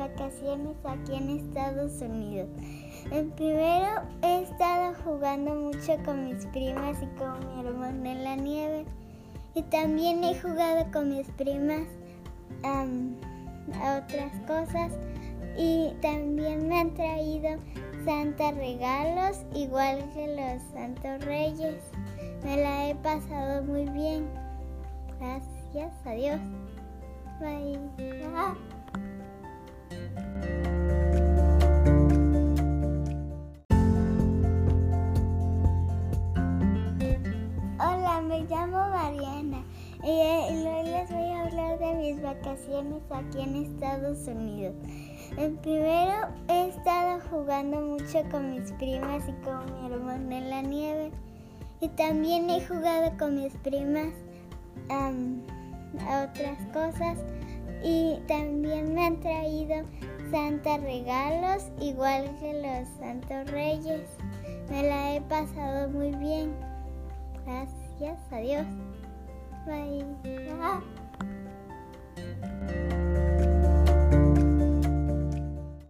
vacaciones aquí en Estados Unidos. Primero he estado jugando mucho con mis primas y con mi hermano en la nieve. Y también he jugado con mis primas a otras cosas. Y también me han traído Santa regalos, igual que los Santos Reyes. Me la he pasado muy bien. Gracias a Dios. Bye. Hola, me llamo Mariana y hoy les voy a hablar de mis vacaciones aquí en Estados Unidos. En primero he estado jugando mucho con mis primas y con mi hermano en la nieve. Y también he jugado con mis primas a otras cosas. Y también me han traído Santa regalos, igual que los Santos Reyes. Me la he pasado muy bien. Gracias a Dios. Bye.